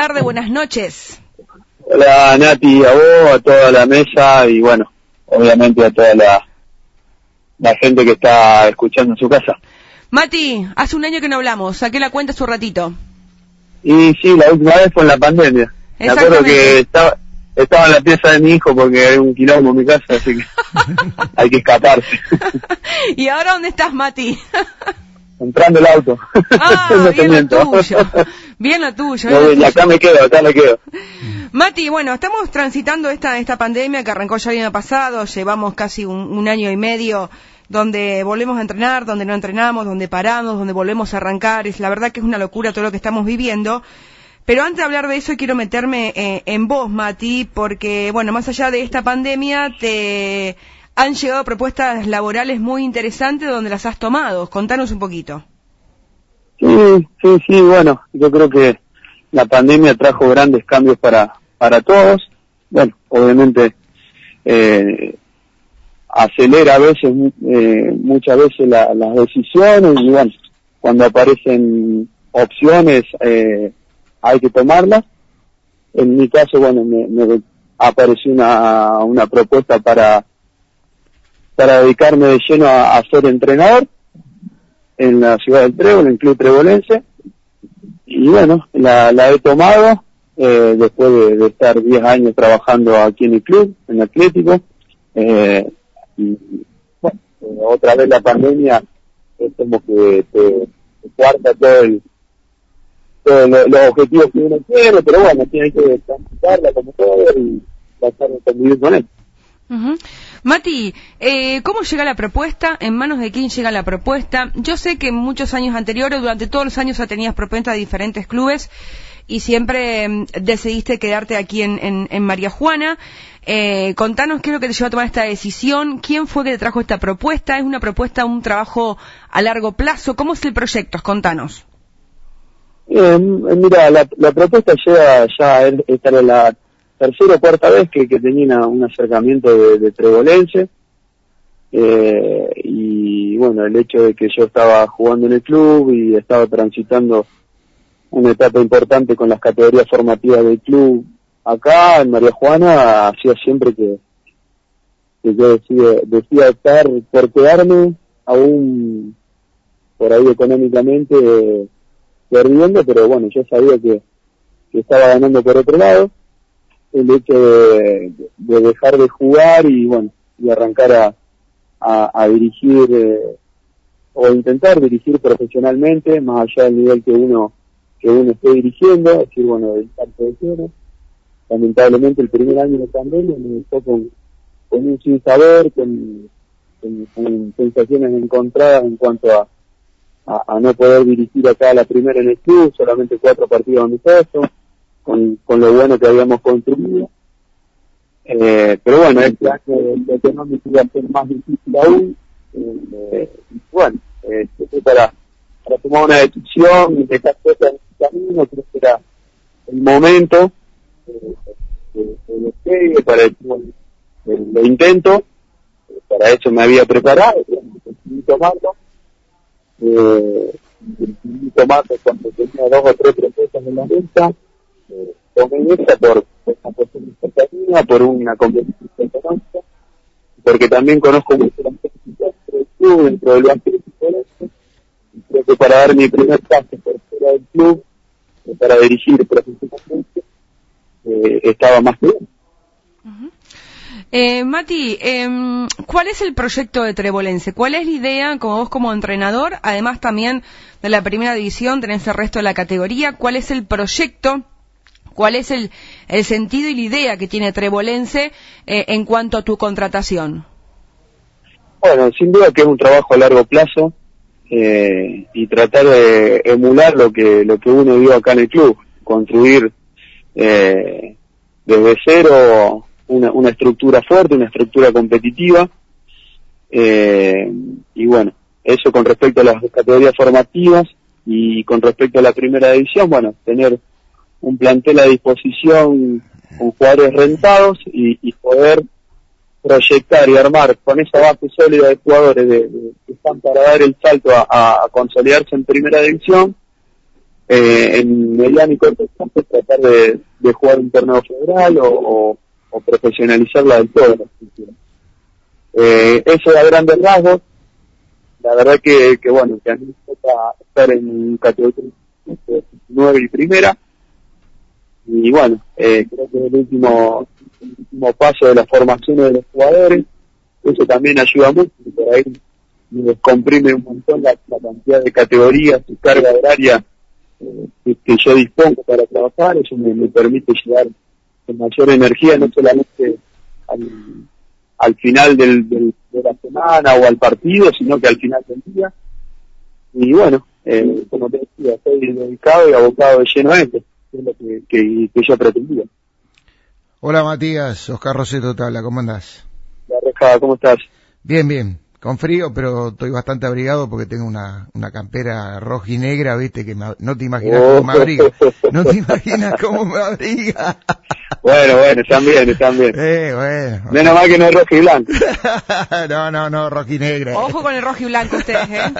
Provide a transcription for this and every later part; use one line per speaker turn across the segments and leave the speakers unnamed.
tarde, buenas noches.
Hola Nati, a vos, a toda la mesa y bueno, obviamente a toda la, la gente que está escuchando en su casa.
Mati, hace un año que no hablamos, saqué la cuenta hace un ratito.
Y sí, la última vez fue en la pandemia. Me acuerdo que estaba, estaba en la pieza de mi hijo porque hay un quilombo en mi casa, así que hay que escaparse.
¿Y ahora dónde estás, Mati?
Entrando el auto.
Ah, bien lo tuyo. Bien lo tuyo.
y acá me quedo, acá me quedo.
Mati, bueno, estamos transitando esta, esta pandemia que arrancó ya el año pasado, llevamos casi un, año y medio donde volvemos a entrenar, donde no entrenamos, donde paramos, donde volvemos a arrancar. Es la verdad que es una locura todo lo que estamos viviendo. Pero antes de hablar de eso, quiero meterme eh, en vos, Mati, porque, bueno, más allá de esta pandemia, te han llegado propuestas laborales muy interesantes donde las has tomado. Contanos un poquito.
Sí, sí, sí, bueno, yo creo que la pandemia trajo grandes cambios para, para todos. Bueno, obviamente eh, acelera a veces, eh, muchas veces las decisiones y bueno, cuando aparecen opciones eh, hay que tomarlas. En mi caso, bueno, me, me apareció una, una propuesta para para dedicarme de lleno a, ser entrenador en la ciudad del Trébol, en el Club Trebolense. Y bueno, la, he tomado eh, después de, estar 10 años trabajando aquí en el club, en Atlético. Eh, y bueno, otra vez la pandemia es como que te, cuarta todo el, todos los objetivos que uno quiere, pero bueno, tiene que transitarla como todo y tratar de convivir con él.
Mati, eh, ¿cómo llega la propuesta? ¿En manos de quién llega la propuesta? Yo sé que en muchos años anteriores, durante todos los años, tenías propuestas de diferentes clubes y siempre mm, decidiste quedarte aquí en, María Juana. Eh, contanos qué es lo que te llevó a tomar esta decisión, quién fue que te trajo esta propuesta, es una propuesta, un trabajo a largo plazo, ¿cómo es el proyecto? Contanos.
Eh, mira, la, propuesta llega ya, esta era la tercera o cuarta vez que, tenía un acercamiento de, de Trebolense. Eh, y bueno, el hecho de que yo estaba jugando en el club y estaba transitando una etapa importante con las categorías formativas del club acá en María Juana, hacía siempre que, que yo decía, decía estar por quedarme aún por ahí económicamente perdiendo, pero bueno, yo sabía que, que estaba ganando por otro lado el hecho de, dejar de jugar y bueno, y arrancar a, a, dirigir eh, o intentar dirigir profesionalmente, más allá del nivel que uno que uno esté dirigiendo, es decir, bueno, del parte de cero. Lamentablemente el primer año de pandemia me dejó con, con un sin saber, con, con, sensaciones encontradas en cuanto a, a, no poder dirigir acá la primera en el club, solamente cuatro partidos amistosos con, con lo bueno que habíamos construido. Eh, pero bueno, este año de económico iba a ser más difícil aún. Eh, bueno, eh, para, para tomar una decisión y dejar cosas en el camino, creo que era el momento eh, de, de, para el, el, intento. Para eso me había preparado, decidí tomarlo. Eh, tomarlo cuando tenía dos o tres propuestas en la mesa conveniencia por, una por una competición económica, porque también conozco mucho la necesidades del club, dentro del de y creo que para dar mi primer paso por fuera del club, eh, para dirigir profesionalmente, eh, estaba más bien.
Eh, Mati, eh, ¿cuál es el proyecto de Trebolense? ¿Cuál es la idea, como vos como entrenador, además también de la primera división, tenés el resto de la categoría, cuál es el proyecto ¿Cuál es el, el sentido y la idea que tiene Trebolense eh, en cuanto a tu contratación?
Bueno, sin duda que es un trabajo a largo plazo eh, y tratar de emular lo que lo que uno vio acá en el club, construir eh, desde cero una, una estructura fuerte, una estructura competitiva eh, y bueno, eso con respecto a las categorías formativas y con respecto a la primera división, bueno, tener un plantel a disposición con jugadores rentados y, poder proyectar y armar con esa base sólida de jugadores de, que están para dar el salto a, consolidarse en primera división, eh, en mediano y corto tiempo tratar de, jugar un torneo federal o, profesionalizarla del todo eh, eso a grandes rasgos. La verdad que, que bueno, que a mí me toca estar en categoría 9 y primera. Y bueno, eh, creo que es el último, último paso de la formación de los jugadores. Eso también ayuda mucho, por ahí me descomprime un montón la, cantidad de categorías y carga horaria eh, que, yo dispongo para trabajar. Eso me, permite llegar con mayor energía, no solamente al, al final del, de la semana o al partido, sino que al final del día. Y bueno, eh, como te decía, estoy dedicado y abocado de lleno a esto, es lo que, que, yo pretendía.
Hola Matías, Oscar Roseto te habla, ¿cómo andás?
¿cómo estás?
Bien, bien con frío, pero estoy bastante abrigado porque tengo una, una campera roja y negra, viste, que no te imaginas cómo me abriga. No te imaginas cómo me abriga.
Bueno, bueno, están bien, están bien.
Eh, bueno.
Menos mal que no es rojo y blanco.
no, no, no, rojo y negra.
Ojo con el rojo y blanco ustedes, ¿eh?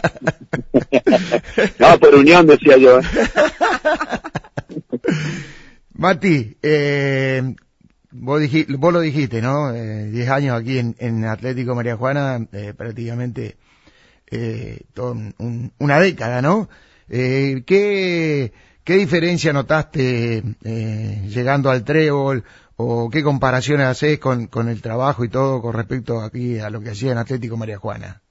no, por unión decía yo.
Mati, eh, Vos, vos lo dijiste, ¿no? Eh, diez años aquí en, Atlético María Juana, eh, prácticamente eh, una década, ¿no? Eh, ¿qué, ¿Qué diferencia notaste llegando al trébol o qué comparaciones haces con, con el trabajo y todo con respecto aquí a lo que hacía en Atlético María Juana?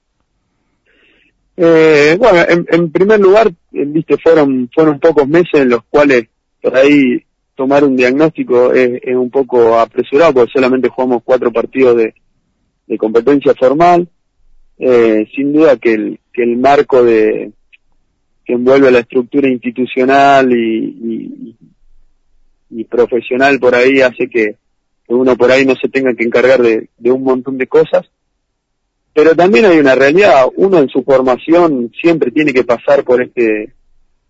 bueno, en, en, primer lugar, viste, fueron, fueron pocos meses en los cuales por ahí tomar un diagnóstico es, un poco apresurado porque solamente jugamos cuatro partidos de, competencia formal. Eh, sin duda que el, que el marco de que envuelve la estructura institucional y, profesional por ahí hace que, uno por ahí no se tenga que encargar de, un montón de cosas. Pero también hay una realidad, uno en su formación siempre tiene que pasar por este,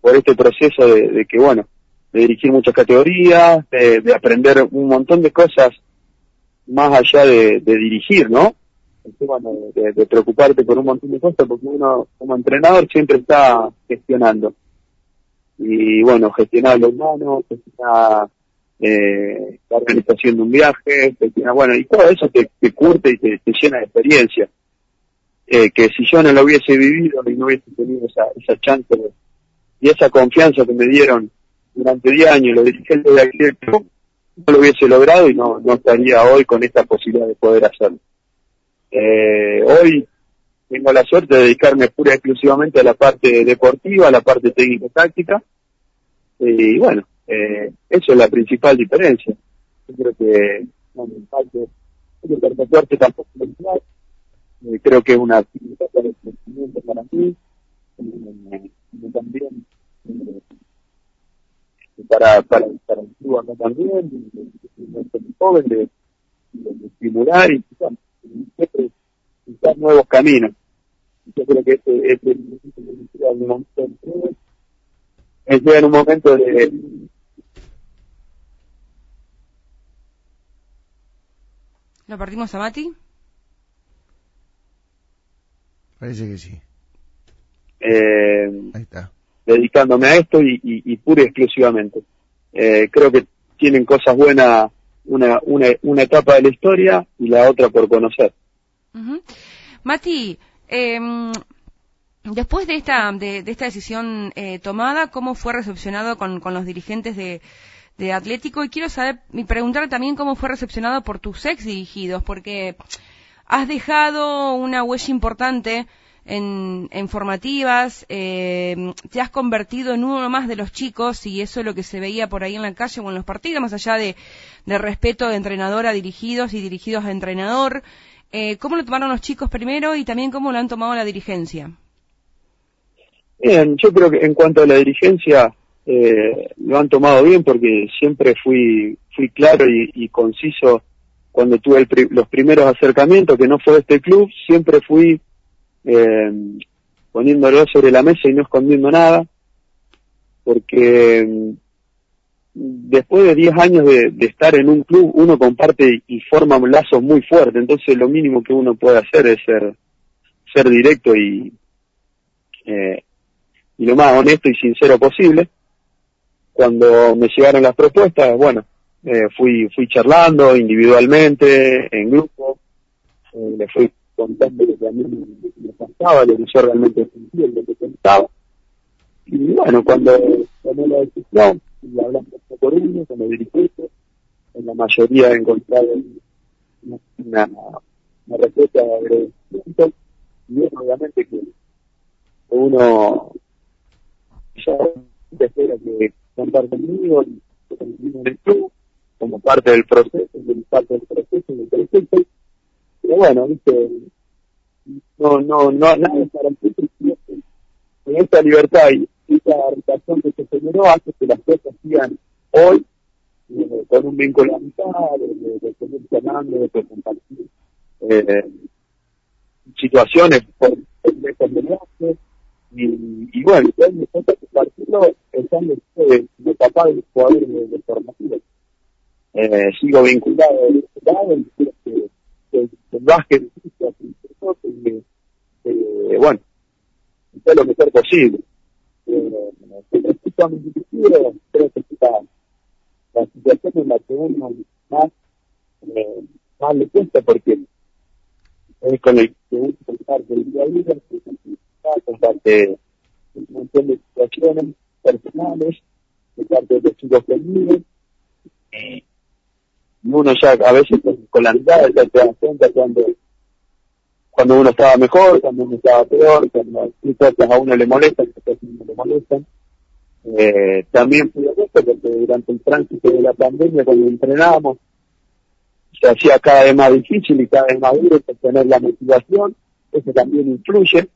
por este proceso de que, bueno, de dirigir muchas categorías, de, aprender un montón de cosas más allá de, dirigir, ¿no? de, preocuparte por un montón de cosas, porque uno como entrenador siempre está gestionando. Y bueno, gestionar los humanos, gestionar eh, la organización de un viaje, gestionar, bueno, y todo eso te, curte y te, llena de experiencia. Eh, que si yo no lo hubiese vivido y no hubiese tenido esa, esa chance y esa confianza que me dieron durante 10 años los dirigentes de aquel club, no lo hubiese logrado y no, no estaría hoy con esta posibilidad de poder hacerlo. Eh, hoy tengo la suerte de dedicarme pura y exclusivamente a la parte deportiva, a la parte técnico-táctica, y bueno, eh, eso es la principal diferencia. Yo creo que no me que tampoco eh, creo que es una actividad de crecimiento para mí, eh, también eh, para, para, para el club acá también, de, joven, de, estimular y buscar nuevos caminos. Yo creo que este, este es un momento de, en un momento de
¿Lo partimos a Mati?
Parece que sí.
Eh, Ahí está dedicándome a esto y, y, pura y exclusivamente. Eh, creo que tienen cosas buenas una, una, una etapa de la historia y la otra por conocer.
Mati, em, después de esta, de, esta decisión eh, tomada, ¿cómo fue recepcionado con, con los dirigentes de, de Atlético? Y quiero saber, y preguntar también cómo fue recepcionado por tus ex dirigidos, porque has dejado una huella importante en, formativas, eh, te has convertido en uno más de los chicos y eso es lo que se veía por ahí en la calle o en los partidos, más allá de, respeto de entrenador a dirigidos y dirigidos a entrenador. Eh, ¿Cómo lo tomaron los chicos primero y también cómo lo han tomado la dirigencia?
Bien, yo creo que en cuanto a la dirigencia eh, lo han tomado bien porque siempre fui fui claro y, conciso cuando tuve los primeros acercamientos que no fue de este club, siempre fui eh, poniéndolo sobre la mesa y no escondiendo nada, porque mm, después de 10 años de, estar en un club, uno comparte y forma lazos muy fuertes, entonces lo mínimo que uno puede hacer es ser, ser directo y, eh, y lo más honesto y sincero posible. cuando me llegaron las propuestas, bueno, eh, fui fui charlando individualmente, en grupo, eh, le fui contando lo que a mí me pasaba, lo que yo realmente sentía, lo que pensaba. Y bueno, cuando tomé la decisión, y hablando por uno, con el dirigente, en la mayoría he encontrado una, una, una respuesta de agradecimiento, y es obviamente que uno ya espera que contar conmigo y en el club como parte del proceso, como parte del proceso del proceso. Pero bueno, viste, no, no, no, para el en esta libertad y esta relación que se generó hace que las cosas sigan hoy eh, con un vínculo amical, de, de seguir llamando, de compartir eh, situaciones por el de y, y bueno, me toca compartirlo pensando de, de papá de jugadores de, de. Eh, sigo vinculado a este lado, que, que, que el básquet que, eh, bueno, hacer lo mejor posible. Respecto a mi creo que está la situación en la que uno más, eh, más le cuesta porque es con el que uno comparte el día a día, comparte un montón de situaciones personales, de parte de los chicos que viven, y uno ya a veces con, la mirada ya te das cuenta cuando cuando uno estaba mejor, cuando uno estaba peor, cuando cosas a uno le molestan, cosas a uno le molestan. Eh, también fui gusto porque durante el tránsito de la pandemia, cuando entrenábamos, se hacía cada vez más difícil y cada vez más duro tener la motivación, eso también influye.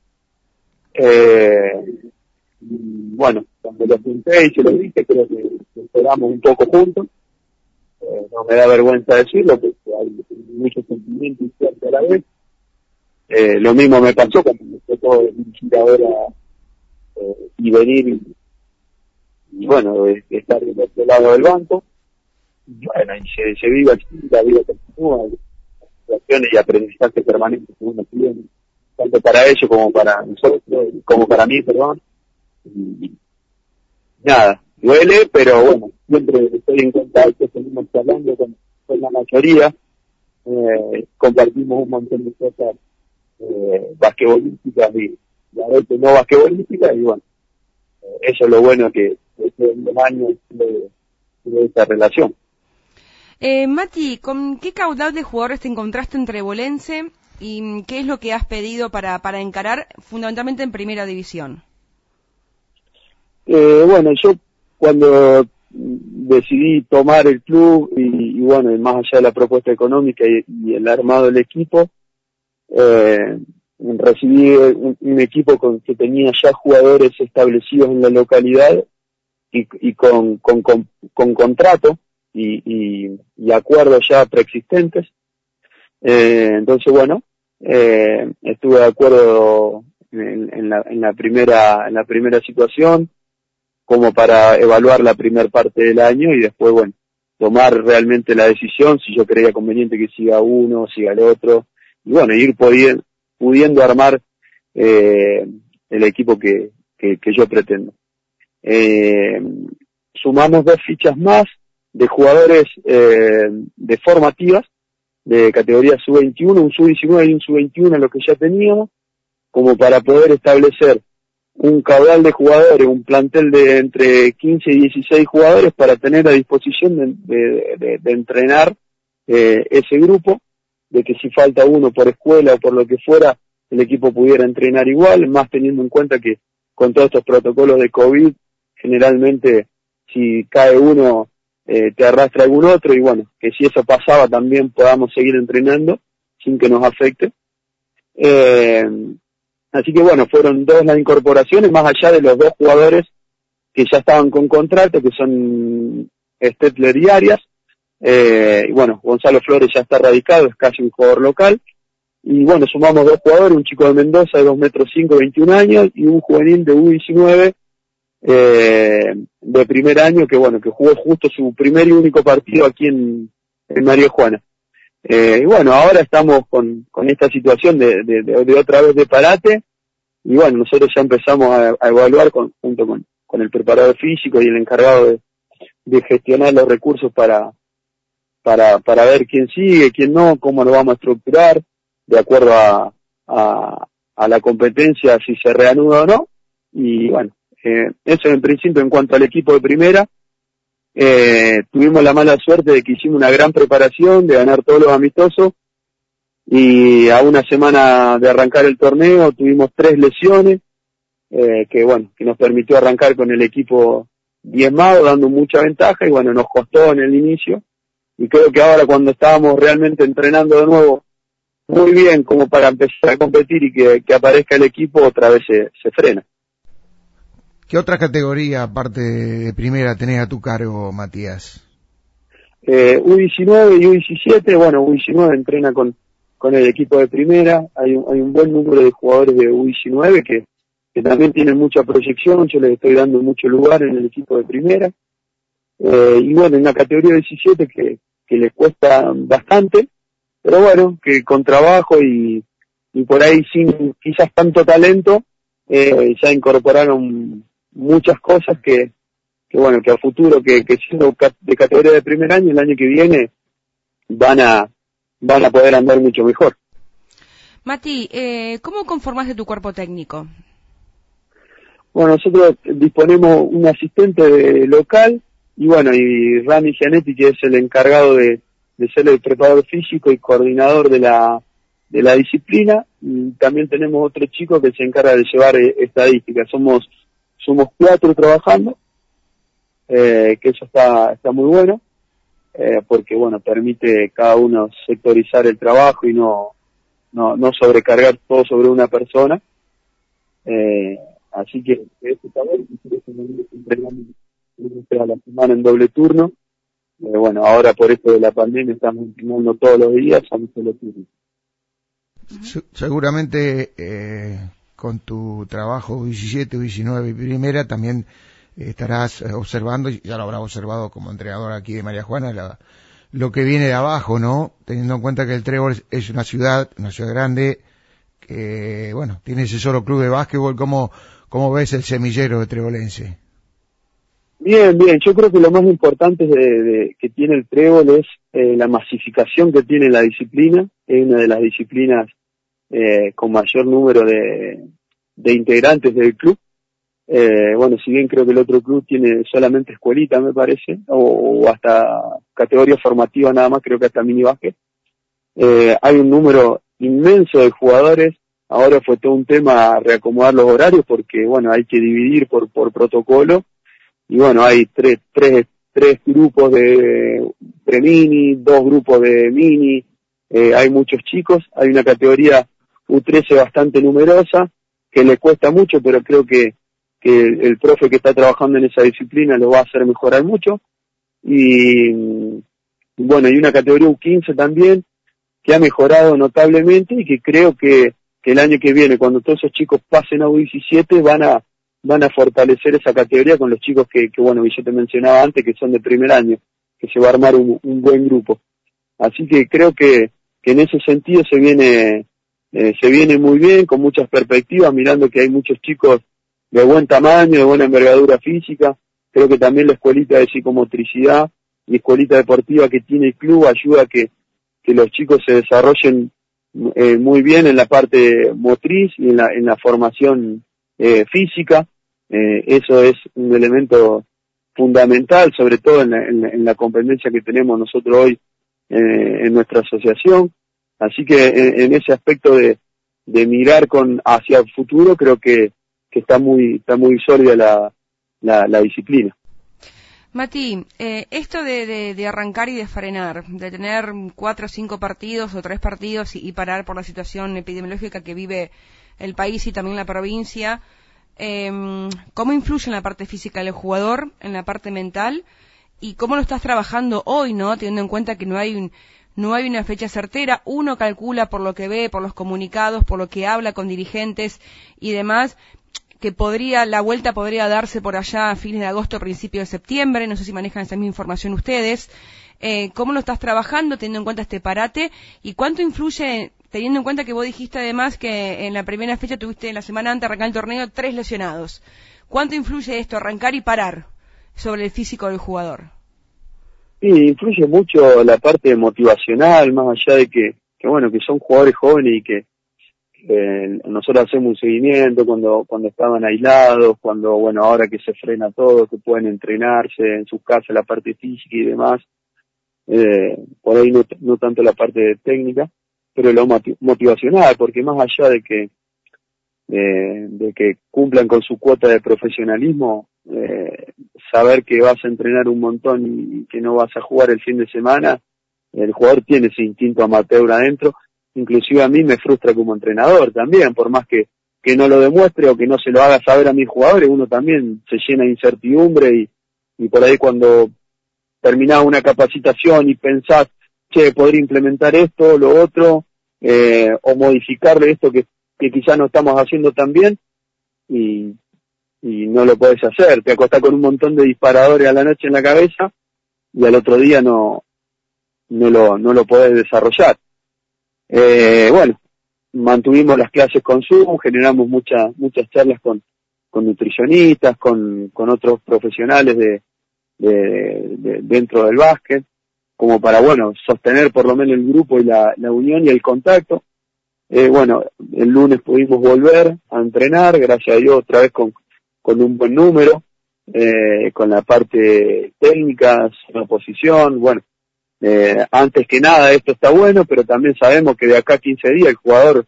Eh, bueno, cuando lo junté y se lo dije, creo que, esperamos un poco juntos. Eh, no me da vergüenza decirlo, porque hay muchos sentimientos y a la vez. Eh, lo mismo me pasó cuando me tocó dirigir ahora eh, y venir y, bueno, estar del otro lado del banco. Bueno, y se, se vive así, la vida continúa, situaciones y aprendizaje permanente que uno tiene tanto para ellos como para nosotros, como para mí, perdón. Y, nada, duele, pero bueno, siempre estoy en contacto, seguimos hablando con, con la mayoría, eh, compartimos un montón de cosas eh, basquetbolísticas y, y a veces no basquetbolísticas y bueno, eh, eso es lo bueno que, que los años de, de esta relación.
Eh, Mati, ¿con qué caudal de jugadores te encontraste entre Bolense y qué es lo que has pedido para, para encarar fundamentalmente en primera división?
Eh, bueno, yo cuando decidí tomar el club y, y, bueno, más allá de la propuesta económica y, y el armado del equipo, eh, recibí un, equipo con que tenía ya jugadores establecidos en la localidad y, y con, con, con, con, contrato y, y, y acuerdos ya preexistentes. Eh, entonces, bueno, eh, estuve de acuerdo en, en, la, en, la, primera, en la primera situación, como para evaluar la primera parte del año y después, bueno, tomar realmente la decisión si yo creía conveniente que siga uno, siga el otro, y bueno, ir pudiendo, pudiendo armar eh, el equipo que, que, que yo pretendo. Eh, sumamos dos fichas más de jugadores eh, de formativas de categoría sub-21, un sub-19 y un sub-21 lo que ya teníamos, como para poder establecer un caudal de jugadores, un plantel de entre 15 y 16 jugadores para tener a disposición de, de, de, de entrenar eh, ese grupo, de que si falta uno por escuela o por lo que fuera, el equipo pudiera entrenar igual, más teniendo en cuenta que con todos estos protocolos de COVID, generalmente si cae uno eh, te arrastra algún otro y bueno, que si eso pasaba también podamos seguir entrenando sin que nos afecte. Eh, así que bueno, fueron dos las incorporaciones, más allá de los dos jugadores que ya estaban con contrato, que son Stetler y Arias. Eh, y bueno, Gonzalo Flores ya está radicado, es casi un jugador local. Y bueno, sumamos dos jugadores, un chico de Mendoza de 2 metros 5, 21 años, y un juvenil de U19 eh, de primer año que bueno, que jugó justo su primer y único partido aquí en, en María Juana. Eh, y bueno, ahora estamos con, con esta situación de, de, otra vez de parate, y bueno, nosotros ya empezamos a, evaluar con, junto con, con el preparador físico y el encargado de gestionar los recursos para, para, para ver quién sigue, quién no, cómo lo vamos a estructurar, de acuerdo a, a, a la competencia, si se reanuda o no. Y bueno, eh, eso en principio en cuanto al equipo de primera. Eh, tuvimos la mala suerte de que hicimos una gran preparación, de ganar todos los amistosos, y a una semana de arrancar el torneo tuvimos tres lesiones, eh, que bueno, que nos permitió arrancar con el equipo diezmado, dando mucha ventaja, y bueno, nos costó en el inicio, y creo que ahora cuando estábamos realmente entrenando de nuevo muy bien como para empezar a competir y que, aparezca el equipo, otra vez se, se frena.
¿Qué otra categoría, aparte de primera, tenés a tu cargo, Matías?
Eh, U19 y U17, bueno, U19 entrena con, con el equipo de primera, hay un, hay un buen número de jugadores de U19 que, que también tienen mucha proyección, yo les estoy dando mucho lugar en el equipo de primera. Eh, y bueno, en la categoría 17 que, que les cuesta bastante, pero bueno, que con trabajo y, y por ahí sin quizás tanto talento, eh, ya incorporaron muchas cosas que, que bueno, que a futuro, que, que siendo de categoría de primer año, el año que viene, van a, van a poder andar mucho mejor.
Mati, eh, ¿cómo conformaste tu cuerpo técnico?
Bueno, nosotros disponemos un asistente local y bueno, y Rami Gianetti, que es el encargado de, ser el preparador físico y coordinador de la, de la disciplina. Y también tenemos otro chico que se encarga de llevar eh, estadísticas. Somos somos cuatro trabajando, eh, que eso está, está muy bueno, eh, porque bueno, permite cada uno sectorizar el trabajo y no, no, no sobrecargar todo sobre una persona. Eh, así que eso está a la semana en doble turno. Eh, bueno, ahora por esto de la pandemia estamos entrenando todos los días a un solo turno.
Seguramente eh, con tu trabajo 17, 19 y primera también estarás eh, observando, ya lo habrás observado como entrenador aquí de María Juana, lo que viene de abajo, ¿no? Teniendo en cuenta que el Trébol es una ciudad, una ciudad grande, que, bueno, tiene ese solo club de básquetbol, ¿cómo, cómo ves el semillero de Trebolense?
Bien, bien, yo creo que lo más importante de, que tiene el Trébol es eh, la masificación que tiene la disciplina, es una de las disciplinas eh, con mayor número de, de integrantes del club. Eh, bueno, si bien creo que el otro club tiene solamente escuelita, me parece, o, hasta categoría formativa nada más, creo que hasta mini básquet. Eh, hay un número inmenso de jugadores. Ahora fue todo un tema reacomodar los horarios porque, bueno, hay que dividir por, por protocolo. Y bueno, hay tres, tres, tres grupos de pre-mini, dos grupos de mini, eh, hay muchos chicos, hay una categoría U13 bastante numerosa, que le cuesta mucho, pero creo que, que el, profe que está trabajando en esa disciplina lo va a hacer mejorar mucho. Y, bueno, hay una categoría U15 también, que ha mejorado notablemente y que creo que, que el año que viene, cuando todos esos chicos pasen a U17, van a, van a fortalecer esa categoría con los chicos que, que bueno, yo te mencionaba antes, que son de primer año, que se va a armar un, un buen grupo. Así que creo que, que en ese sentido se viene, eh, se viene muy bien, con muchas perspectivas, mirando que hay muchos chicos de buen tamaño, de buena envergadura física. Creo que también la escuelita de psicomotricidad y escuelita deportiva que tiene el club ayuda a que, que los chicos se desarrollen eh, muy bien en la parte motriz y en la, en la formación eh, física. Eso es un elemento fundamental, sobre todo en la, en la, competencia que tenemos nosotros hoy en nuestra asociación. Así que en, ese aspecto de, mirar con hacia el futuro creo que, está muy está muy sólida la, la, disciplina.
Mati, eh, esto de, arrancar y de frenar, de tener cuatro o cinco partidos o tres partidos y, parar por la situación epidemiológica que vive el país y también la provincia, em, ¿cómo influye en la parte física del jugador, en la parte mental? ¿Y cómo lo estás trabajando hoy, no? Teniendo en cuenta que no hay un, no hay una fecha certera, uno calcula por lo que ve, por los comunicados, por lo que habla con dirigentes y demás, que podría, la vuelta podría darse por allá a fines de agosto, principio de septiembre, no sé si manejan esa misma información ustedes. Eh, ¿Cómo lo estás trabajando teniendo en cuenta este parate? ¿Y cuánto influye, teniendo en cuenta que vos dijiste además que en la primera fecha tuviste la semana antes de arrancar el torneo tres lesionados? ¿Cuánto influye esto, arrancar y parar? sobre el físico del jugador.
Sí, influye mucho la parte motivacional, más allá de que, que bueno, que son jugadores jóvenes y que nosotros hacemos un seguimiento cuando cuando estaban aislados, cuando bueno ahora que se frena todo, que pueden entrenarse en sus casas la parte física y demás, eh, por ahí no tanto la parte técnica, pero lo motivacional, porque más allá de que eh, de que cumplan con su cuota de profesionalismo, eh, saber que vas a entrenar un montón y que no vas a jugar el fin de semana, el jugador tiene ese instinto amateur adentro. Inclusive a mí me frustra como entrenador también, por más que, que no lo demuestre o que no se lo haga saber a mis jugadores, uno también se llena de incertidumbre y, y por ahí cuando terminás una capacitación y pensás, che, podría implementar esto, lo otro, eh, o modificarle esto que, que quizás no estamos haciendo tan bien, y, no lo puedes hacer, te acostás con un montón de disparadores a la noche en la cabeza y al otro día no, no lo, no lo podés desarrollar. Eh, bueno, mantuvimos las clases con Zoom, generamos muchas muchas charlas con, con nutricionistas, con, con otros profesionales de, de, dentro del básquet, como para, bueno, sostener por lo menos el grupo y la, la unión y el contacto. Eh, bueno, el lunes pudimos volver a entrenar, gracias a Dios, otra vez con, con un buen número, eh, con la parte técnica, la posición, bueno, eh, antes que nada esto está bueno, pero también sabemos que de acá a 15 días el jugador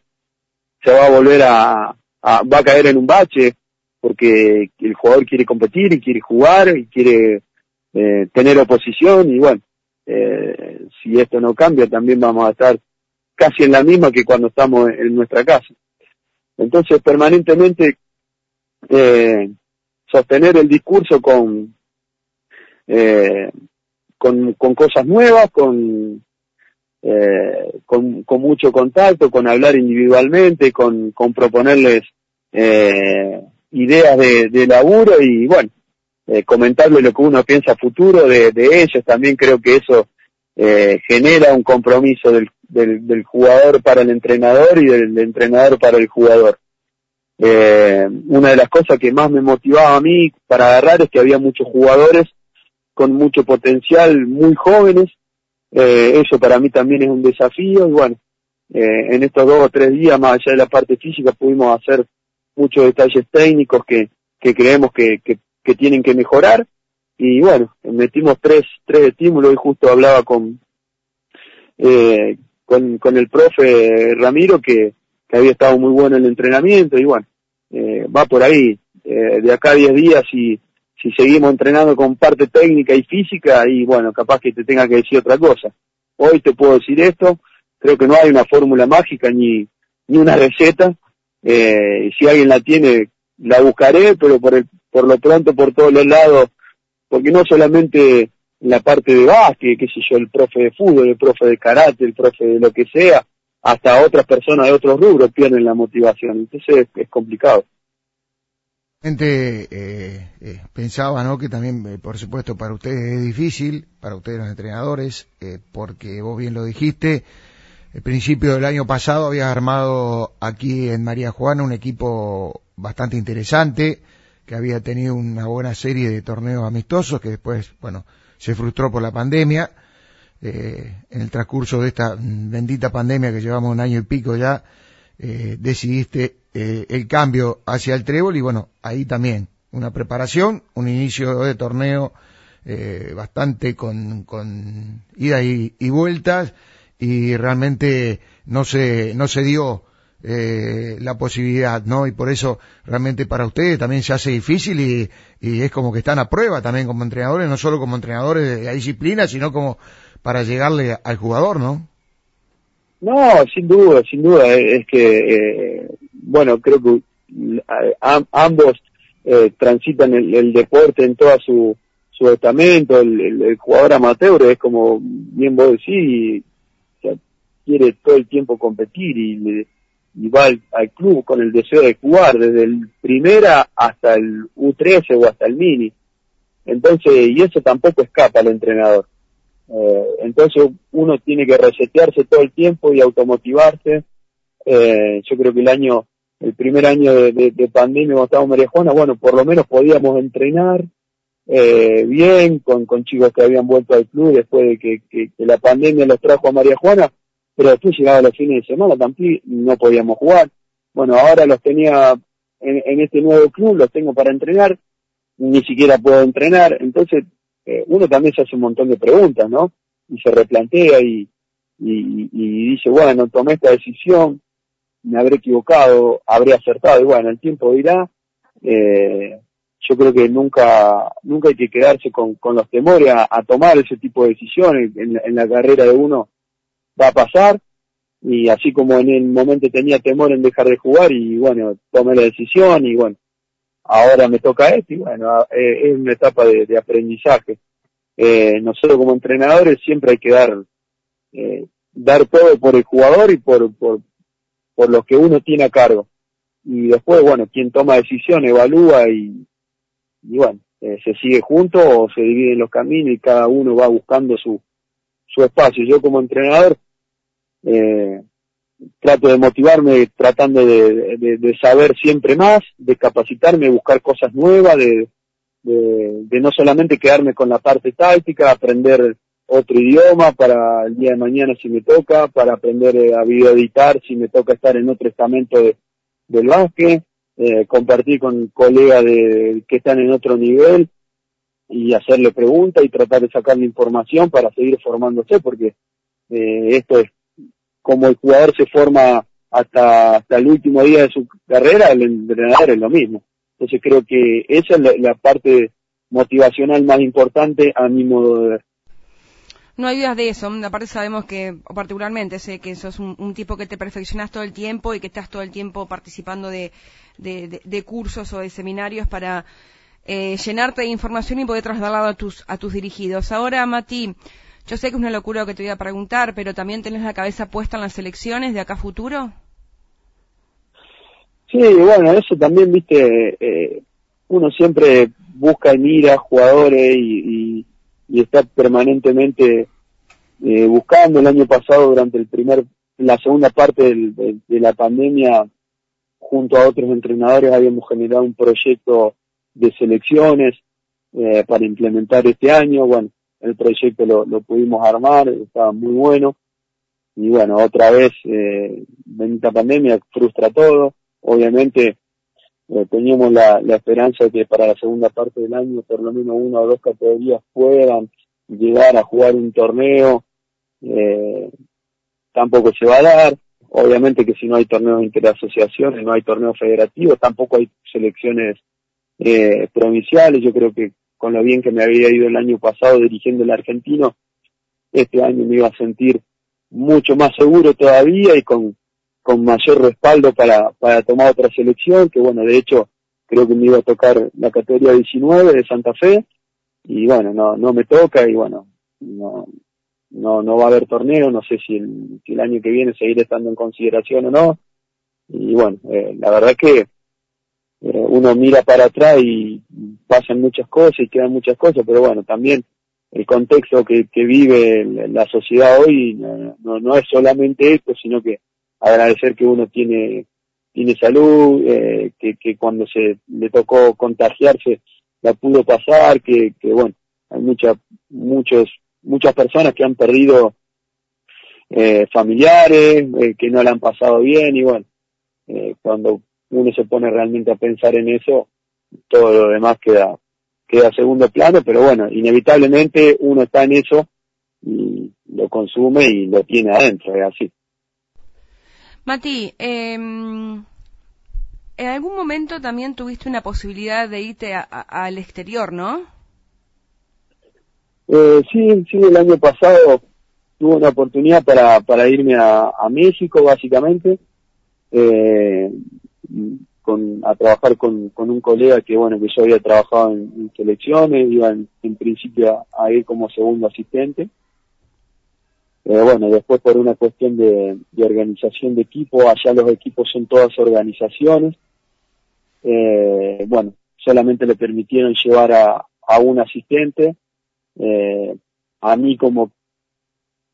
se va a volver a, va a caer en un bache porque el jugador quiere competir y quiere jugar y quiere eh, tener oposición y bueno, eh, si esto no cambia también vamos a estar casi en la misma que cuando estamos en nuestra casa. Entonces permanentemente eh, sostener el discurso con eh, con, con cosas nuevas, con, eh, con, con, mucho contacto, con hablar individualmente, con, con proponerles eh, ideas de, de, laburo y bueno, eh, comentarles lo que uno piensa futuro de, ellos. También creo que eso eh, genera un compromiso del, del, del, jugador para el entrenador y del, entrenador para el jugador. Eh, una de las cosas que más me motivaba a mí para agarrar es que había muchos jugadores con mucho potencial, muy jóvenes. Eh, eso para mí también es un desafío y bueno, eh, en estos dos o tres días, más allá de la parte física, pudimos hacer muchos detalles técnicos que, que creemos que, que, que tienen que mejorar. Y bueno, metimos tres, tres estímulos. Y justo hablaba con, eh, con, con el profe Ramiro que, que había estado muy bueno en el entrenamiento. Y bueno, eh, va por ahí, eh, de acá a diez días y si seguimos entrenando con parte técnica y física, y bueno, capaz que te tenga que decir otra cosa. Hoy te puedo decir esto, creo que no hay una fórmula mágica ni, ni una receta, eh, si alguien la tiene, la buscaré, pero por el, por lo pronto por todos los lados, porque no solamente en la parte de básquet, qué sé yo, el profe de fútbol, el profe de karate, el profe de lo que sea, hasta otras personas de otros rubros pierden la motivación, entonces es complicado.
Eh, eh, pensaba ¿no? que también, eh, por supuesto, para ustedes es difícil, para ustedes los entrenadores, eh, porque vos bien lo dijiste, el principio del año pasado habías armado aquí en María Juana un equipo bastante interesante, que había tenido una buena serie de torneos amistosos, que después, bueno, se frustró por la pandemia. en el transcurso de esta bendita pandemia que llevamos un año y pico ya, decidiste eh, el cambio hacia el trébol y bueno, ahí también una preparación, un inicio de torneo eh, bastante con, con ida y, vueltas y realmente no se, no se dio eh, la posibilidad, ¿no? Y por eso realmente para ustedes también se hace difícil y, y es como que están a prueba también como entrenadores, no solo como entrenadores de la disciplina, sino como para llegarle al jugador, ¿no?
No, sin duda, sin duda, es que eh, bueno, creo que ambos eh, transitan el, deporte en toda su, su estamento, el, jugador amateur es como bien vos decís, quiere todo el tiempo competir y, va al, club con el deseo de jugar desde el primera hasta el U13 o hasta el mini. Entonces, y eso tampoco escapa al entrenador. Eh, entonces uno tiene que resetearse todo el tiempo y automotivarse. Eh, yo creo que el año el primer año de, de, pandemia cuando estábamos en María Juana, bueno, por lo menos podíamos entrenar, eh, bien, con, con chicos que habían vuelto al club después de que, que, la pandemia los trajo a María Juana, pero después llegaba los fines de semana también no podíamos jugar. Bueno, ahora los tenía en, en, este nuevo club, los tengo para entrenar, ni siquiera puedo entrenar, entonces eh, uno también se hace un montón de preguntas, ¿no? Y se replantea y, y, dice, bueno, tomé esta decisión, me habré equivocado, habré acertado, y bueno, el tiempo dirá, eh, yo creo que nunca, nunca hay que quedarse con, con los temores a, tomar ese tipo de decisiones. En, la carrera de uno va a pasar. Y así como en el momento tenía temor en dejar de jugar y bueno, tomé la decisión y bueno, ahora me toca esto y bueno, eh, es una etapa de, aprendizaje. Eh, nosotros como entrenadores siempre hay que dar, eh, dar todo por el jugador y por, por, por lo que uno tiene a cargo. Y después, bueno, quien toma decisión evalúa y, y bueno, eh, se sigue junto o se dividen los caminos y cada uno va buscando su, su espacio. Yo como entrenador eh, trato de motivarme tratando de, saber siempre más, de capacitarme, buscar cosas nuevas, de, de, no solamente quedarme con la parte táctica, aprender otro idioma para el día de mañana si me toca, para aprender eh, a videoeditar si me toca estar en otro estamento de, del básquet, eh, compartir con colegas de, que están en otro nivel y hacerle preguntas y tratar de sacarle información para seguir formándose, porque eh, esto es como el jugador se forma hasta, hasta el último día de su carrera, el entrenador es lo mismo. Entonces creo que esa es la, parte motivacional más importante a mi modo de ver.
No hay dudas de eso. Aparte sabemos que, particularmente, sé que sos un, un, tipo que te perfeccionas todo el tiempo y que estás todo el tiempo participando de, de, cursos o de seminarios para eh, llenarte de información y poder trasladarlo a tus, a tus dirigidos. Ahora, Mati, yo sé que es una locura lo que te voy a preguntar, pero también tenés la cabeza puesta en las elecciones de acá futuro.
Sí, bueno, eso también, viste, eh, uno siempre busca y mira jugadores y, y, está permanentemente eh, buscando. El año pasado, durante el primer, la segunda parte de la pandemia, junto a otros entrenadores habíamos generado un proyecto de selecciones eh, para implementar este año. Bueno, el proyecto lo, pudimos armar, estaba muy bueno. Y bueno, otra vez, eh, esta pandemia frustra todo. Obviamente, eh, teníamos la, la esperanza de que para la segunda parte del año por lo menos una o dos categorías puedan llegar a jugar un torneo. Eh, tampoco se va a dar. Obviamente que si no hay torneos interasociaciones, no hay torneos federativos, tampoco hay selecciones eh, provinciales. Yo creo que con lo bien que me había ido el año pasado dirigiendo el argentino, este año me iba a sentir mucho más seguro todavía y con, con mayor respaldo para, para tomar otra selección, que bueno, de hecho creo que me iba a tocar la categoría 19 de Santa Fe y bueno, no, no me toca y bueno, no, no, no va a haber torneo, no sé si el, si el año que viene seguiré estando en consideración o no. Y bueno, eh, la verdad que eh, uno mira para atrás y pasan muchas cosas y quedan muchas cosas, pero bueno, también el contexto que, vive la sociedad hoy no, no, es solamente esto, sino que agradecer que uno tiene tiene salud, eh, que, que cuando se le tocó contagiarse la pudo pasar, que, que bueno, hay mucha, muchos muchas personas que han perdido eh, familiares, eh, que no la han pasado bien y bueno, eh, cuando uno se pone realmente a pensar en eso, todo lo demás queda queda a segundo plano, pero bueno, inevitablemente uno está en eso y lo consume y lo tiene adentro, es así.
Mati, em, en algún momento también tuviste una posibilidad de irte al exterior, ¿no?
Eh, sí, sí, el año pasado tuve una oportunidad para, para irme a, a México, básicamente, eh, con, a trabajar con, un colega que, bueno, que yo había trabajado en, selecciones, iba en, principio a, ir como segundo asistente. Eh, bueno, después por una cuestión de, organización de equipo, allá los equipos son todas organizaciones. Eh, bueno, solamente le permitieron llevar a, a un asistente eh, a mí como,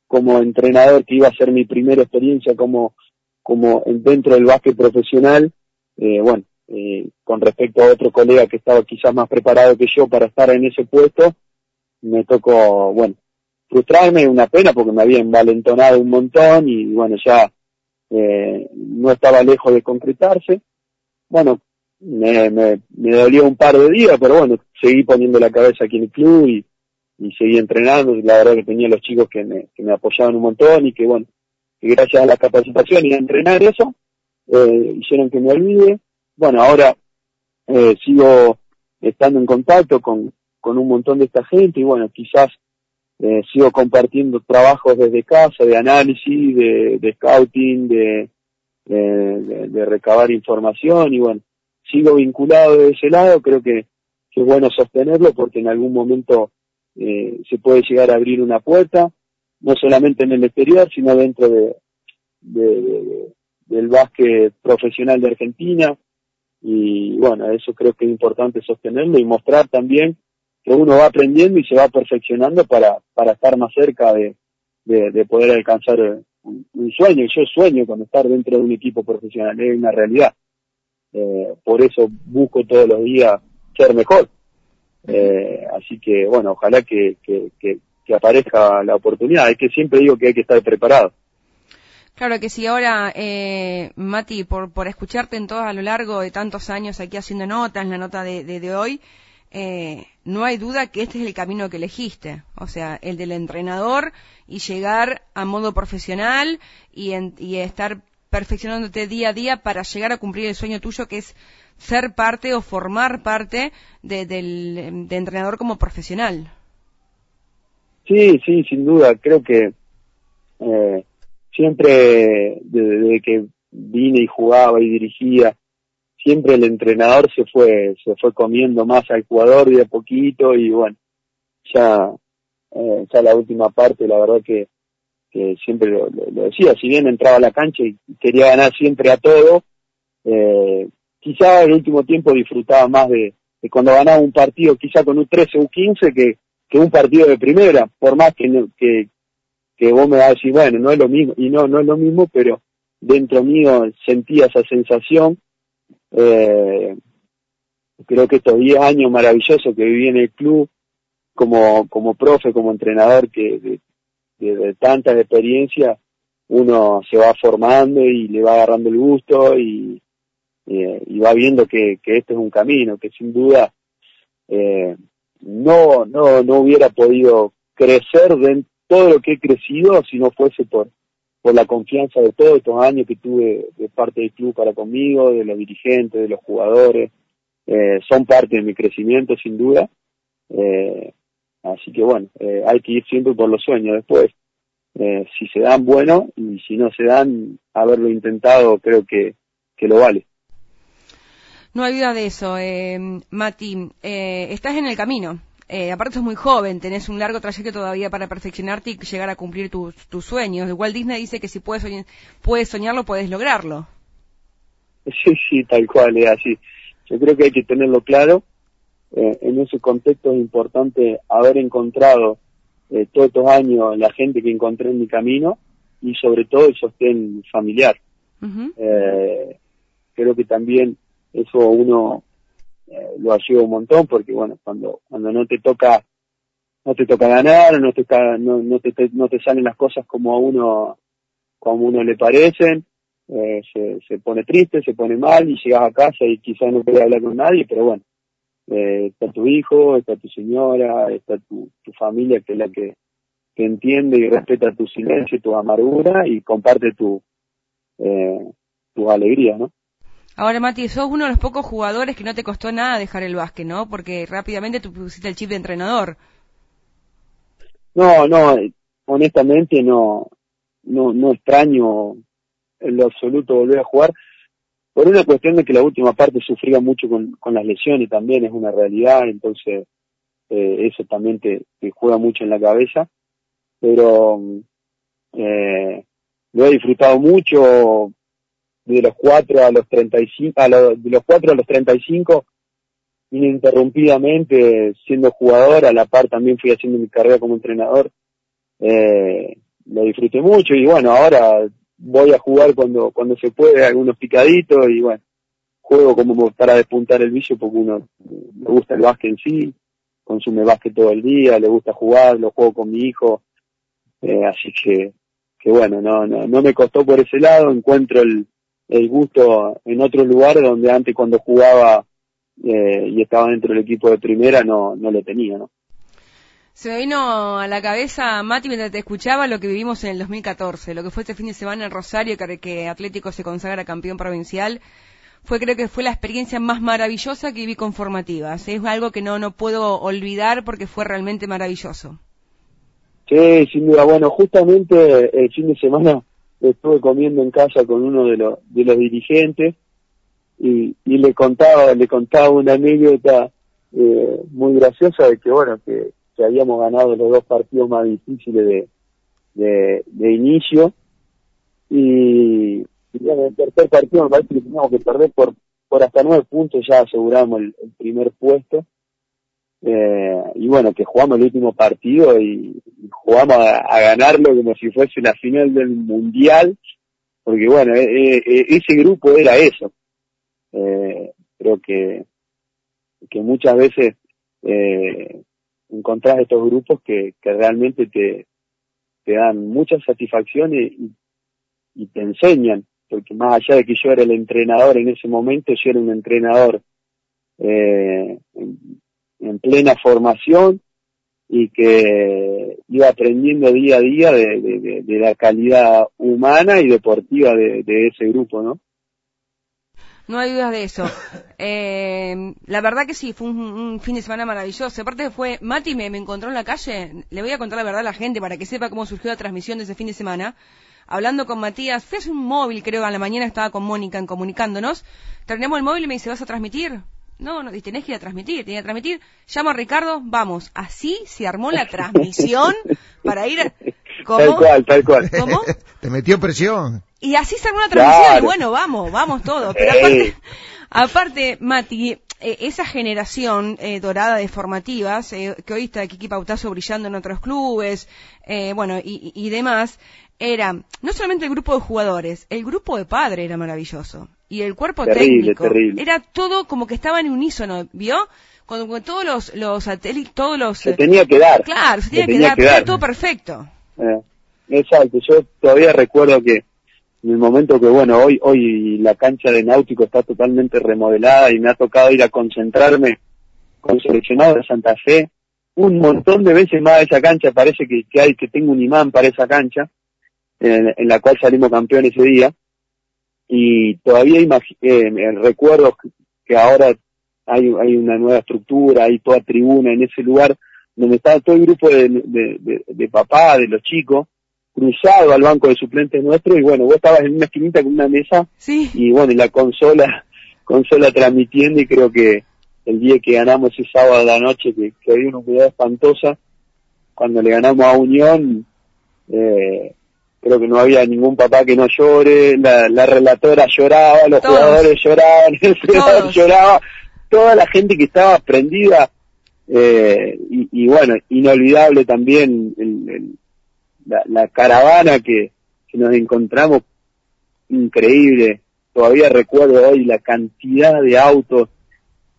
como entrenador que iba a ser mi primera experiencia como, como dentro del básquet profesional, eh, bueno, eh, con respecto a otro colega que estaba quizás más preparado que yo para estar en ese puesto, me tocó, bueno, frustrarme, una pena porque me había envalentonado un montón y bueno, ya eh, no estaba lejos de concretarse. Bueno, me, me, me, dolió un par de días, pero bueno, seguí poniendo la cabeza aquí en el club y, y seguí entrenando. La verdad que tenía los chicos que me, que me apoyaban un montón y que bueno, que gracias a la capacitación y a entrenar eso, eh, hicieron que me olvide. Bueno, ahora eh, sigo estando en contacto con, con un montón de esta gente y bueno, quizás eh, sigo compartiendo trabajos desde casa, de análisis, de, scouting, de, de, recabar información y bueno, sigo vinculado de ese lado, creo que, es bueno sostenerlo porque en algún momento eh, se puede llegar a abrir una puerta, no solamente en el exterior, sino dentro de, de, del básquet profesional de Argentina. Y bueno, eso creo que es importante sostenerlo y mostrar también que uno va aprendiendo y se va perfeccionando para, para estar más cerca de, de, poder alcanzar un, sueño. Yo sueño con estar dentro de un equipo profesional, es una realidad. Eh, por eso busco todos los días ser mejor. Eh, así que, bueno, ojalá que, que, aparezca la oportunidad. Es que siempre digo que hay que estar preparado.
Claro que sí. Ahora, eh, Mati, por, por escucharte en todo a lo largo de tantos años aquí haciendo notas, la nota de, de, de hoy, eh, no hay duda que este es el camino que elegiste, o sea, el del entrenador y llegar a modo profesional y, en, y estar perfeccionándote día a día para llegar a cumplir el sueño tuyo que es ser parte o formar parte de, del de entrenador como profesional.
Sí, sí, sin duda. Creo que eh, siempre desde que vine y jugaba y dirigía, siempre el entrenador se fue, se fue comiendo más al jugador de a poquito y bueno, ya, eh, ya la última parte, la verdad que, que siempre lo, decía, si bien entraba a la cancha y quería ganar siempre a todo, eh, quizá el último tiempo disfrutaba más de, cuando ganaba un partido, quizá con un 13 o un 15, que, que un partido de primera, por más que, que, que vos me vas a decir, bueno, no es lo mismo, y no, no es lo mismo, pero dentro mío sentía esa sensación. Eh, creo que estos 10 años maravillosos que viví en el club, como, como profe, como entrenador, que de, de, tanta experiencia, uno se va formando y le va agarrando el gusto y, y va viendo que, que este es un camino, que sin duda eh, no, no, no hubiera podido crecer de todo lo que he crecido si no fuese por, por la confianza de todos estos años que tuve de parte del club para conmigo, de los dirigentes, de los jugadores, eh, son parte de mi crecimiento sin duda. Eh, así que bueno, eh, hay que ir siempre por los sueños. Después, eh, si se dan, bueno, y si no se dan, haberlo intentado creo que, que lo vale.
No hay duda de eso, Mati. Estás en el camino, eh, aparte sos muy joven, tenés un largo trayecto todavía para perfeccionarte y llegar a cumplir tus, tus sueños. Walt Disney dice que si puedes, puedes soñarlo, puedes lograrlo.
Sí, sí, tal cual, es así. Yo creo que hay que tenerlo claro. Eh, en ese contexto es importante haber encontrado eh, todos estos años la gente que encontré en mi camino y sobre todo el sostén familiar. eh, creo que también eso uno eh, lo ayuda un montón porque bueno cuando cuando no te toca no te toca ganar no te no, no te, no te salen las cosas como a uno como a uno le parecen eh, se, se pone triste se pone mal y llegas a casa y quizás no puedes hablar con nadie pero bueno eh, está tu hijo está tu señora está tu, tu familia que es la que, que entiende y respeta tu silencio tu amargura y comparte tu eh, tus alegrías no
Ahora, Mati, sos uno de los pocos jugadores que no te costó nada dejar el básquet, ¿no? Porque rápidamente tú pusiste el chip de entrenador.
No, no, honestamente no, no, no extraño en lo absoluto volver a jugar. Por una cuestión de que la última parte sufría mucho con, las lesiones también, es una realidad, entonces eh, eso también te, te, juega mucho en la cabeza. Pero eh, lo he disfrutado mucho, de los cuatro a los 35, a los, de los cuatro a los 35, ininterrumpidamente siendo jugador, a la par también fui haciendo mi carrera como entrenador, eh, lo disfruté mucho y bueno, ahora voy a jugar cuando, cuando se puede, algunos picaditos y bueno, juego como para despuntar el vicio porque uno le gusta el básquet en sí, consume básquet todo el día, le gusta jugar, lo juego con mi hijo, eh, así que, que bueno, no, no, no me costó por ese lado, encuentro el, el gusto en otros lugares donde antes cuando jugaba eh, y estaba dentro del equipo de primera no, no lo tenía, ¿no?
Se me vino a la cabeza, Mati, mientras te escuchaba, lo que vivimos en el 2014, lo que fue este fin de semana en Rosario, que Atlético se consagra campeón provincial fue creo que fue la experiencia más maravillosa que viví con formativas. Es algo que no, no puedo olvidar porque fue realmente maravilloso.
Sí, sin duda. Bueno, justamente el fin de semana estuve comiendo en casa con uno de los, de los dirigentes y, y le contaba, le contaba una anécdota eh, muy graciosa de que, bueno, que, habíamos ganado los dos partidos más difíciles de, de, inicio y, y el tercer partido me parece que teníamos que perder por, por hasta nueve puntos, ya aseguramos el, primer puesto. Eh, y bueno, que jugamos el último partido y, jugamos a, ganarlo como si fuese la final del mundial, porque bueno, eh, eh, ese grupo era eso. creo que, que muchas veces encontrás estos grupos que, que realmente te, te dan mucha satisfacción y, y te enseñan porque más allá de que yo era el entrenador en ese momento, yo era un entrenador eh, en, plena formación y que iba aprendiendo día a día de, la calidad humana y deportiva de, ese grupo, ¿no?
No hay dudas de eso. Eh, la verdad que sí, fue un, fin de semana maravilloso. Aparte fue, Mati me, me encontró en la calle, le voy a contar la verdad a la gente para que sepa cómo surgió la transmisión de ese fin de semana hablando con Matías, fue un móvil, creo, a la mañana estaba con Mónica en comunicándonos, terminamos el móvil y me dice, ¿vas a transmitir? No, no, tenés que ir a transmitir, tenía que transmitir, llamo a Ricardo, vamos, así se armó la transmisión para ir a...
Tal cual, tal cual.
¿Cómo?
Te metió presión.
Y así se armó la transmisión, y bueno, vamos, vamos todos. Pero aparte, aparte, Mati, eh, esa generación eh, dorada de formativas, eh, que hoy está Kiki Pautazo brillando en otros clubes, bueno, y, y demás, era no solamente el grupo de jugadores, el grupo de padres era maravilloso. Y el cuerpo técnico. Era todo como que estaba en unísono, ¿vio? Cuando, todos los, los satélites, todos los...
Se tenía que dar.
Claro, se tenía, que, dar, todo perfecto.
Eh, exacto, yo todavía recuerdo que en el momento que, bueno, hoy, hoy la cancha de náutico está totalmente remodelada y me ha tocado ir a concentrarme con seleccionado de Santa Fe, un montón de veces más de esa cancha, parece que, que hay, que tengo un imán para esa cancha, en, la cual salimos campeones ese día. Y todavía eh, recuerdo que ahora hay, hay una nueva estructura, hay toda tribuna en ese lugar donde estaba todo el grupo de, de, de, papá, de los chicos, cruzado al banco de suplentes nuestro y bueno, vos estabas en una esquinita con una mesa
sí.
y bueno, y la consola, consola transmitiendo y creo que el día que ganamos ese sábado de la noche, que, que había una humedad espantosa, cuando le ganamos a Unión, eh, creo que no había ningún papá que no llore, la, relatora lloraba, los jugadores lloraban, el entrenador lloraba, toda la gente que estaba prendida, eh, y, bueno, inolvidable también la, caravana que, nos encontramos, increíble, todavía recuerdo hoy la cantidad de autos,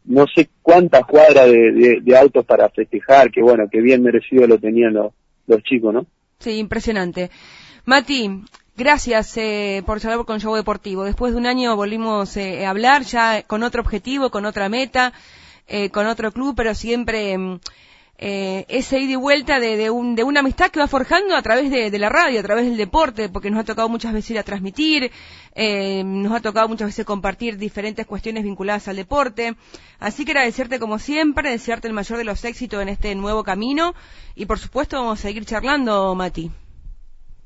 no sé cuántas cuadras de, autos para festejar, que bueno, que bien merecido lo tenían los, los chicos, ¿no?
Sí, impresionante. Mati, gracias eh, por charlar con Show Deportivo. Después de un año volvimos eh, a hablar ya con otro objetivo, con otra meta, eh, con otro club, pero siempre mm, eh, ese ida y vuelta de, de, un, de, una amistad que va forjando a través de, de, la radio, a través del deporte, porque nos ha tocado muchas veces ir a transmitir, eh, nos ha tocado muchas veces compartir diferentes cuestiones vinculadas al deporte. Así que agradecerte como siempre, desearte el mayor de los éxitos en este nuevo camino y por supuesto vamos a seguir charlando, Mati.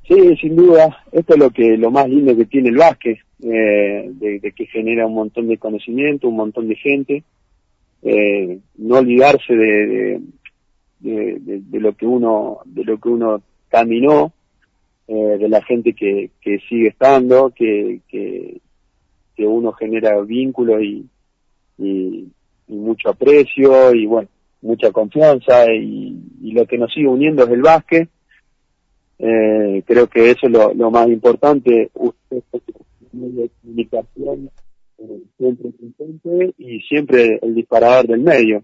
Sí, sin duda, esto es lo que lo más lindo que tiene el básquet, eh, de, que genera un montón de conocimiento, un montón de gente, eh, no olvidarse de, de, lo que uno de lo que uno caminó, eh, de la gente que, que sigue estando, que, que, que uno genera vínculos y, y, mucho aprecio y bueno, mucha confianza y, y lo que nos sigue uniendo es el básquet eh, creo que eso es lo, más importante. Usted de comunicación eh, siempre presente y siempre el disparador del medio,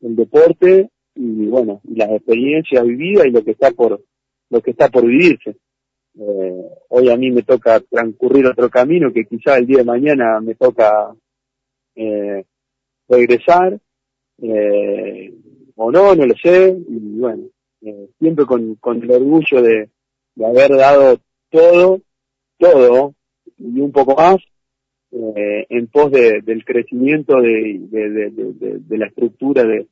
el deporte y bueno, y las experiencias vividas y lo que está por lo que está por vivirse. Eh, hoy a mí me toca transcurrir otro camino que quizá el día de mañana me toca eh, regresar eh, o no, no lo sé, y bueno, eh, siempre con, con el orgullo de, de haber dado todo, todo y un poco más eh, en pos de, del crecimiento de, de, de, la estructura de,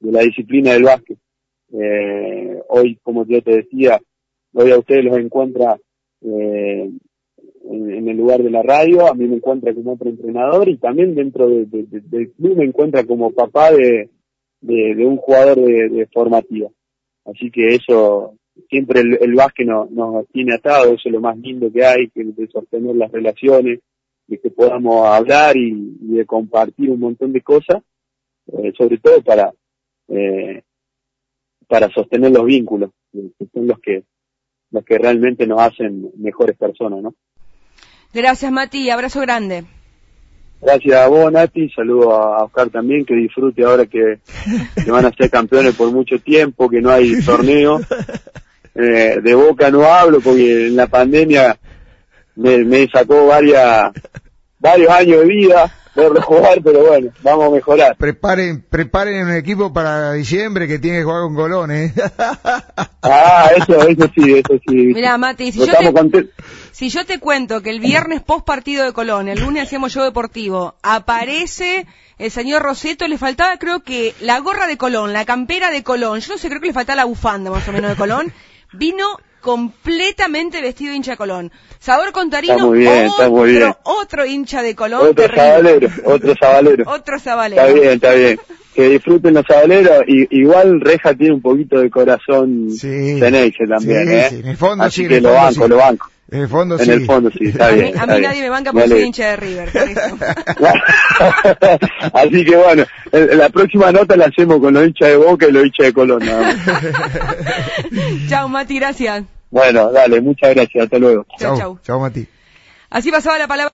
la disciplina del básquet. Eh, hoy, como yo te decía, hoy a ustedes los encuentra eh, en, el lugar de la radio, a mí me encuentra como otro entrenador y también dentro del club me encuentra como papá de, un jugador de, formativa. Así que eso, siempre el, el básquet nos, tiene atado, eso es lo más lindo que hay, que de sostener las relaciones, de que podamos hablar y, de compartir un montón de cosas, eh, sobre todo para eh, para sostener los vínculos, que son los que los que realmente nos hacen mejores personas, ¿no?
Gracias, Mati. Abrazo grande.
Gracias a vos, Nati. Saludo a Oscar también, que disfrute ahora que, van a ser campeones por mucho tiempo, que no hay torneo. Eh, de Boca no hablo porque en la pandemia me, me sacó varias, varios años de vida verlo jugar, pero bueno, vamos a mejorar.
Preparen, preparen un equipo para diciembre que tiene que jugar con Colón, ¿eh?
ah, eso, eso sí, eso sí.
Mira, Mati, si yo, te, si yo te cuento que el viernes post partido de Colón, el lunes hacemos show deportivo, aparece el señor Roseto, le faltaba creo que la gorra de Colón, la campera de Colón, yo no sé, creo que le faltaba la bufanda más o menos de Colón, vino completamente vestido de hincha de Colón. Sabor Contarino, otro, otro hincha de Colón.
Otro sabalero, otro sabalero.
otro sabalero.
Está bien, está bien. Que disfruten los sabaleros. Y, igual Reja tiene un poquito de corazón sí, también, ¿eh?
Sí, en el fondo
Así que lo banco, lo banco.
En el fondo
en
sí.
En el fondo sí, está bien.
a mí, nadie me banca por ser hincha de River,
Así que bueno, la próxima nota la hacemos con los hinchas de Boca y los hinchas de Colón.
chao, Mati, gracias.
Bueno, dale, muchas gracias, hasta luego.
Chao, chao.
Chao, Mati.
Así pasaba la palabra.